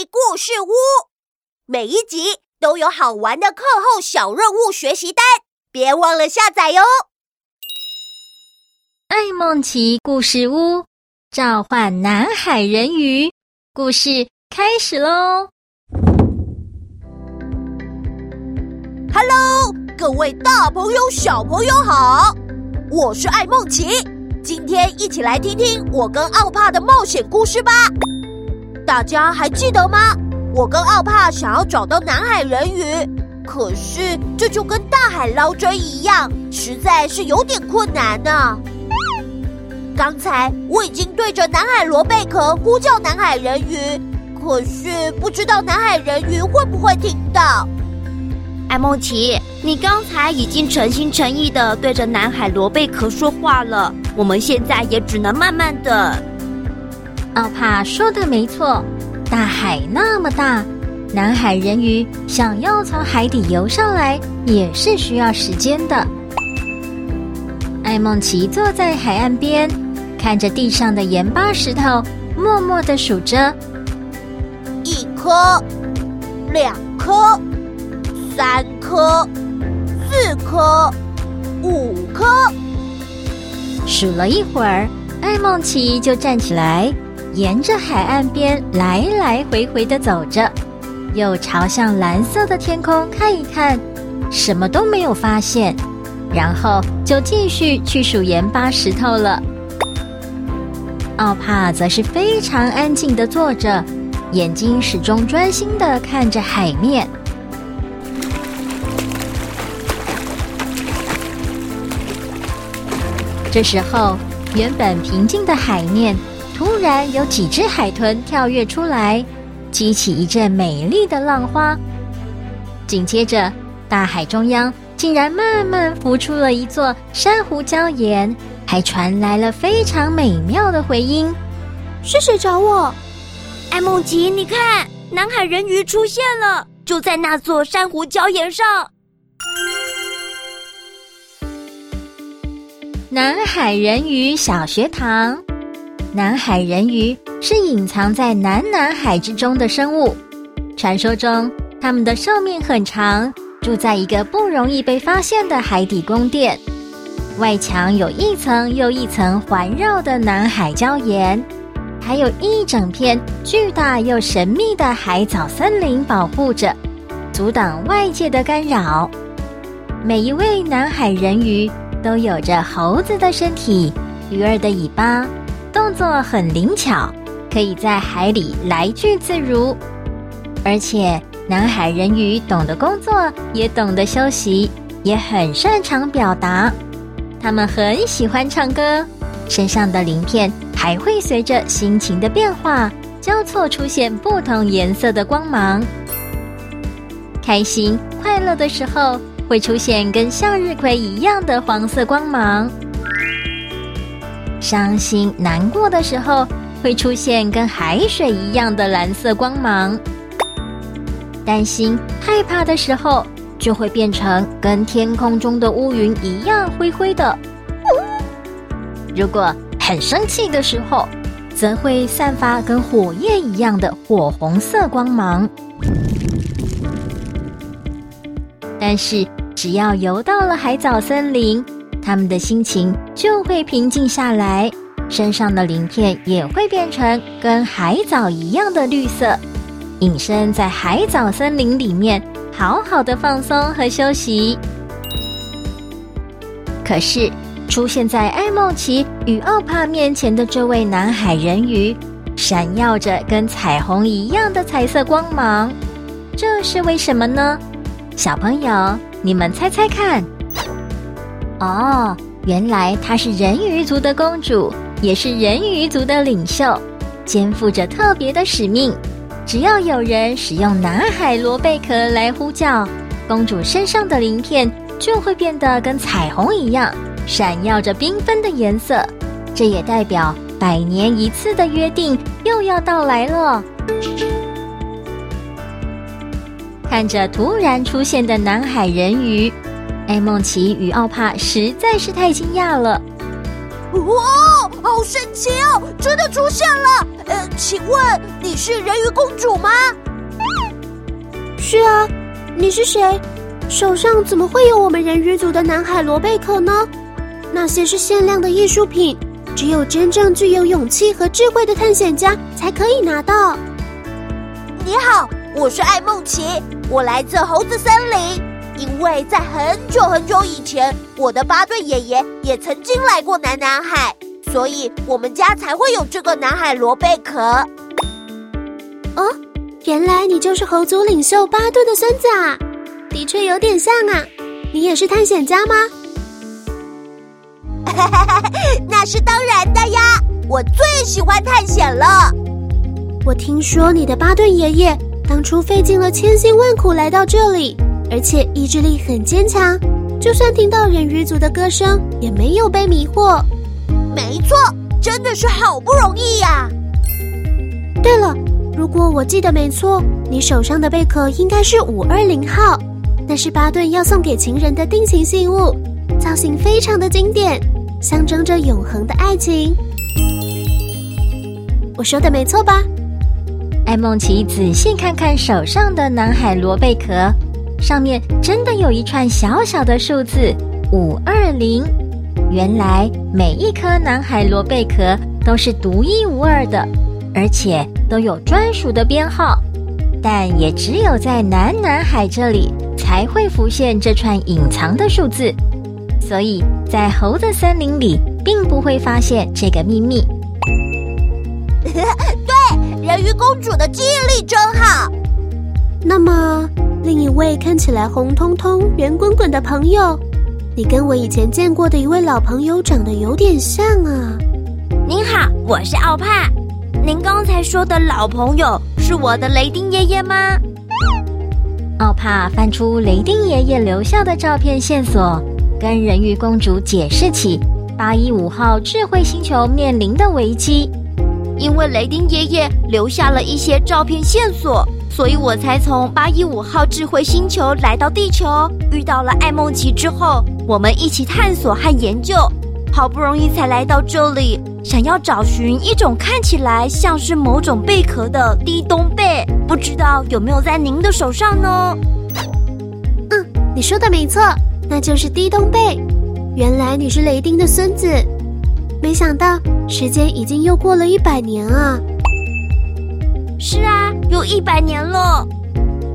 奇故事屋，每一集都有好玩的课后小任务学习单，别忘了下载哟！爱梦奇故事屋召唤南海人鱼，故事开始喽！Hello，各位大朋友、小朋友好，我是爱梦奇，今天一起来听听我跟奥帕的冒险故事吧。大家还记得吗？我跟奥帕想要找到南海人鱼，可是这就跟大海捞针一样，实在是有点困难呢。刚才我已经对着南海螺贝壳呼叫南海人鱼，可是不知道南海人鱼会不会听到。艾梦琪，你刚才已经诚心诚意的对着南海螺贝壳说话了，我们现在也只能慢慢等。奥帕说的没错，大海那么大，南海人鱼想要从海底游上来也是需要时间的。艾梦琪坐在海岸边。看着地上的盐巴石头，默默的数着：一颗、两颗、三颗、四颗、五颗。数了一会儿，艾梦奇就站起来，沿着海岸边来来回回的走着，又朝向蓝色的天空看一看，什么都没有发现，然后就继续去数盐巴石头了。奥帕则是非常安静的坐着，眼睛始终专心的看着海面。这时候，原本平静的海面突然有几只海豚跳跃出来，激起一阵美丽的浪花。紧接着，大海中央竟然慢慢浮出了一座珊瑚礁岩。还传来了非常美妙的回音。是谁找我？艾梦吉，你看，南海人鱼出现了，就在那座珊瑚礁岩上。南海人鱼小学堂。南海人鱼是隐藏在南南海之中的生物。传说中，它们的寿命很长，住在一个不容易被发现的海底宫殿。外墙有一层又一层环绕的南海礁岩，还有一整片巨大又神秘的海藻森林保护着，阻挡外界的干扰。每一位南海人鱼都有着猴子的身体、鱼儿的尾巴，动作很灵巧，可以在海里来去自如。而且，南海人鱼懂得工作，也懂得休息，也很擅长表达。他们很喜欢唱歌，身上的鳞片还会随着心情的变化交错出现不同颜色的光芒。开心快乐的时候会出现跟向日葵一样的黄色光芒，伤心难过的时候会出现跟海水一样的蓝色光芒，担心害怕的时候。就会变成跟天空中的乌云一样灰灰的。如果很生气的时候，则会散发跟火焰一样的火红色光芒。但是，只要游到了海藻森林，他们的心情就会平静下来，身上的鳞片也会变成跟海藻一样的绿色，隐身在海藻森林里面。好好的放松和休息。可是，出现在艾梦琪与奥帕面前的这位南海人鱼，闪耀着跟彩虹一样的彩色光芒，这是为什么呢？小朋友，你们猜猜看。哦，原来她是人鱼族的公主，也是人鱼族的领袖，肩负着特别的使命。只要有人使用南海螺贝壳来呼叫，公主身上的鳞片就会变得跟彩虹一样，闪耀着缤纷的颜色。这也代表百年一次的约定又要到来了。看着突然出现的南海人鱼，爱孟奇与奥帕实在是太惊讶了。哇，好神奇哦！真的出现了。呃，请问你是人鱼公主吗？是啊，你是谁？手上怎么会有我们人鱼族的南海螺贝壳呢？那些是限量的艺术品，只有真正具有勇气和智慧的探险家才可以拿到。你好，我是艾梦琪，我来自猴子森林。因为在很久很久以前，我的巴顿爷爷也曾经来过南南海，所以我们家才会有这个南海螺贝壳。哦，原来你就是猴族领袖巴顿的孙子啊！的确有点像啊。你也是探险家吗？那是当然的呀，我最喜欢探险了。我听说你的巴顿爷爷当初费尽了千辛万苦来到这里。而且意志力很坚强，就算听到人鱼族的歌声，也没有被迷惑。没错，真的是好不容易呀！对了，如果我记得没错，你手上的贝壳应该是五二零号，那是巴顿要送给情人的定情信物，造型非常的经典，象征着永恒的爱情。我说的没错吧？艾梦琪仔细看看手上的南海螺贝壳。上面真的有一串小小的数字五二零，原来每一颗南海螺贝壳都是独一无二的，而且都有专属的编号，但也只有在南南海这里才会浮现这串隐藏的数字，所以在猴子森林里并不会发现这个秘密。对，人鱼公主的记忆力真好。那么。另一位看起来红彤彤、圆滚滚的朋友，你跟我以前见过的一位老朋友长得有点像啊！您好，我是奥帕。您刚才说的老朋友是我的雷丁爷爷吗？奥帕翻出雷丁爷爷留下的照片线索，跟人鱼公主解释起八一五号智慧星球面临的危机。因为雷丁爷爷留下了一些照片线索。所以我才从八一五号智慧星球来到地球，遇到了艾梦奇之后，我们一起探索和研究，好不容易才来到这里，想要找寻一种看起来像是某种贝壳的低冬贝，不知道有没有在您的手上呢？嗯，你说的没错，那就是低冬贝。原来你是雷丁的孙子，没想到时间已经又过了一百年啊！是啊，有一百年了。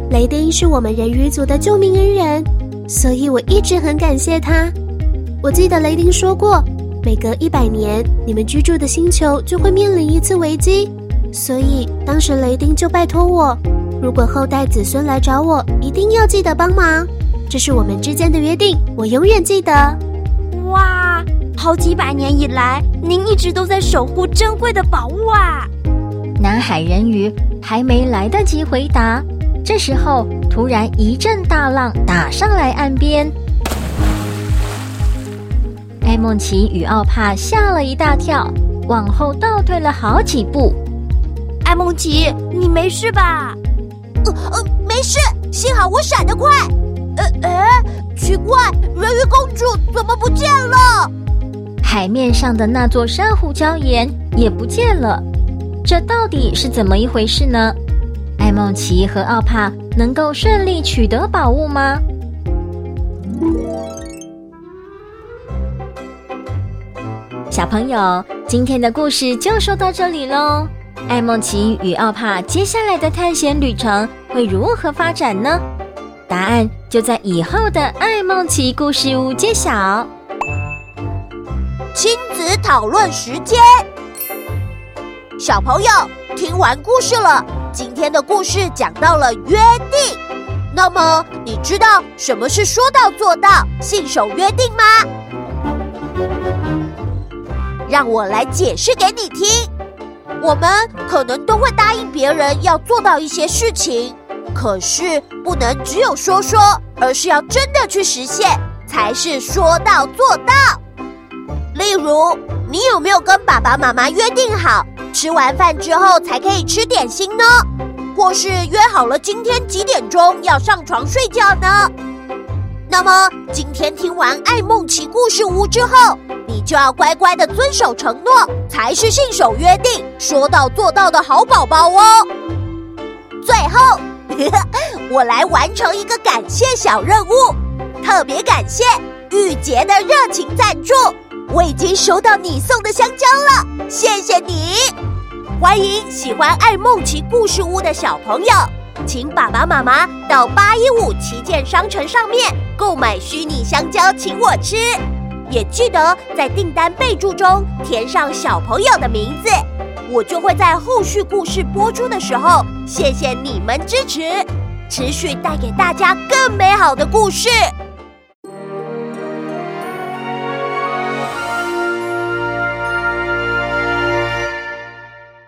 雷丁是我们人鱼族的救命恩人，所以我一直很感谢他。我记得雷丁说过，每隔一百年，你们居住的星球就会面临一次危机，所以当时雷丁就拜托我，如果后代子孙来找我，一定要记得帮忙。这是我们之间的约定，我永远记得。哇，好几百年以来，您一直都在守护珍贵的宝物啊！南海人鱼还没来得及回答，这时候突然一阵大浪打上来岸边，艾梦琪与奥帕吓了一大跳，往后倒退了好几步。艾梦琪，你没事吧？呃呃，没事，幸好我闪得快。呃呃，奇怪，人鱼公主怎么不见了？海面上的那座珊瑚礁岩也不见了。这到底是怎么一回事呢？艾梦奇和奥帕能够顺利取得宝物吗？小朋友，今天的故事就说到这里喽。艾梦奇与奥帕接下来的探险旅程会如何发展呢？答案就在以后的艾梦奇故事屋揭晓。亲子讨论时间。小朋友，听完故事了。今天的故事讲到了约定，那么你知道什么是说到做到、信守约定吗？让我来解释给你听。我们可能都会答应别人要做到一些事情，可是不能只有说说，而是要真的去实现，才是说到做到。例如，你有没有跟爸爸妈妈约定好？吃完饭之后才可以吃点心呢，或是约好了今天几点钟要上床睡觉呢？那么今天听完爱梦奇故事屋之后，你就要乖乖的遵守承诺，才是信守约定、说到做到的好宝宝哦。最后，我来完成一个感谢小任务，特别感谢玉洁的热情赞助。我已经收到你送的香蕉了，谢谢你！欢迎喜欢爱梦奇故事屋的小朋友，请爸爸妈妈到八一五旗舰商城上面购买虚拟香蕉，请我吃。也记得在订单备注中填上小朋友的名字，我就会在后续故事播出的时候，谢谢你们支持，持续带给大家更美好的故事。